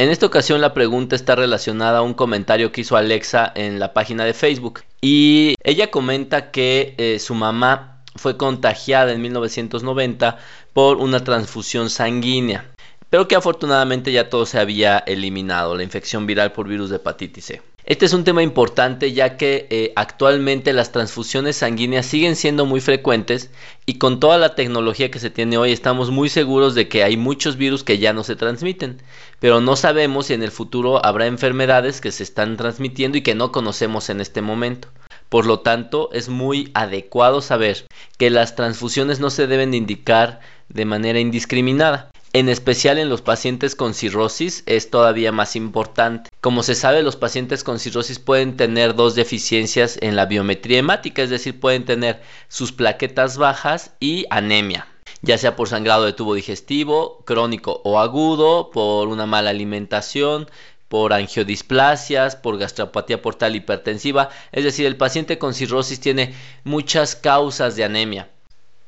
En esta ocasión la pregunta está relacionada a un comentario que hizo Alexa en la página de Facebook y ella comenta que eh, su mamá fue contagiada en 1990 por una transfusión sanguínea, pero que afortunadamente ya todo se había eliminado, la infección viral por virus de hepatitis C. Este es un tema importante ya que eh, actualmente las transfusiones sanguíneas siguen siendo muy frecuentes y con toda la tecnología que se tiene hoy estamos muy seguros de que hay muchos virus que ya no se transmiten, pero no sabemos si en el futuro habrá enfermedades que se están transmitiendo y que no conocemos en este momento. Por lo tanto, es muy adecuado saber que las transfusiones no se deben indicar de manera indiscriminada. En especial en los pacientes con cirrosis es todavía más importante. Como se sabe, los pacientes con cirrosis pueden tener dos deficiencias en la biometría hemática, es decir, pueden tener sus plaquetas bajas y anemia ya sea por sangrado de tubo digestivo, crónico o agudo, por una mala alimentación, por angiodisplasias, por gastropatía portal hipertensiva, es decir, el paciente con cirrosis tiene muchas causas de anemia.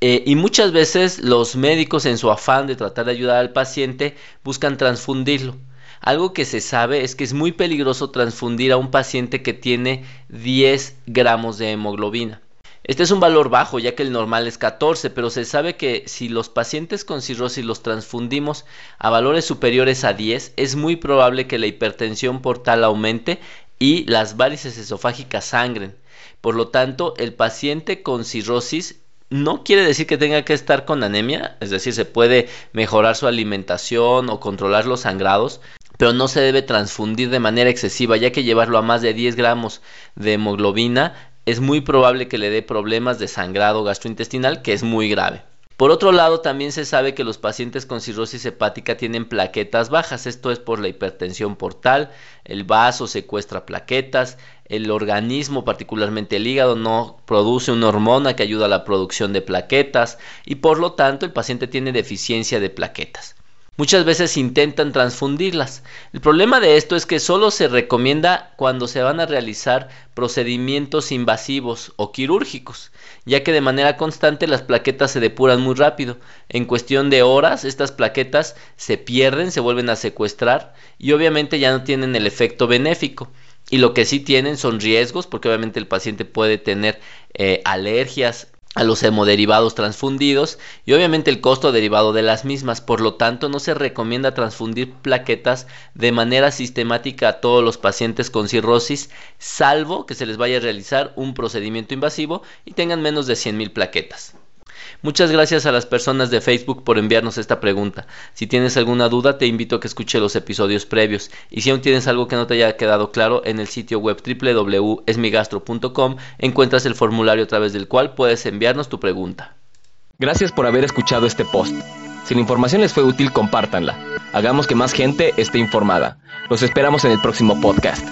Eh, y muchas veces los médicos en su afán de tratar de ayudar al paciente buscan transfundirlo. Algo que se sabe es que es muy peligroso transfundir a un paciente que tiene 10 gramos de hemoglobina. Este es un valor bajo ya que el normal es 14, pero se sabe que si los pacientes con cirrosis los transfundimos a valores superiores a 10, es muy probable que la hipertensión portal aumente y las varices esofágicas sangren. Por lo tanto, el paciente con cirrosis no quiere decir que tenga que estar con anemia, es decir, se puede mejorar su alimentación o controlar los sangrados, pero no se debe transfundir de manera excesiva, ya que llevarlo a más de 10 gramos de hemoglobina es muy probable que le dé problemas de sangrado gastrointestinal, que es muy grave. Por otro lado, también se sabe que los pacientes con cirrosis hepática tienen plaquetas bajas, esto es por la hipertensión portal, el vaso secuestra plaquetas, el organismo, particularmente el hígado, no produce una hormona que ayuda a la producción de plaquetas y por lo tanto el paciente tiene deficiencia de plaquetas. Muchas veces intentan transfundirlas. El problema de esto es que solo se recomienda cuando se van a realizar procedimientos invasivos o quirúrgicos, ya que de manera constante las plaquetas se depuran muy rápido. En cuestión de horas estas plaquetas se pierden, se vuelven a secuestrar y obviamente ya no tienen el efecto benéfico. Y lo que sí tienen son riesgos, porque obviamente el paciente puede tener eh, alergias a los hemoderivados transfundidos y obviamente el costo derivado de las mismas. Por lo tanto, no se recomienda transfundir plaquetas de manera sistemática a todos los pacientes con cirrosis, salvo que se les vaya a realizar un procedimiento invasivo y tengan menos de 100.000 plaquetas. Muchas gracias a las personas de Facebook por enviarnos esta pregunta. Si tienes alguna duda, te invito a que escuche los episodios previos. Y si aún tienes algo que no te haya quedado claro, en el sitio web www.esmigastro.com encuentras el formulario a través del cual puedes enviarnos tu pregunta. Gracias por haber escuchado este post. Si la información les fue útil, compártanla. Hagamos que más gente esté informada. Los esperamos en el próximo podcast.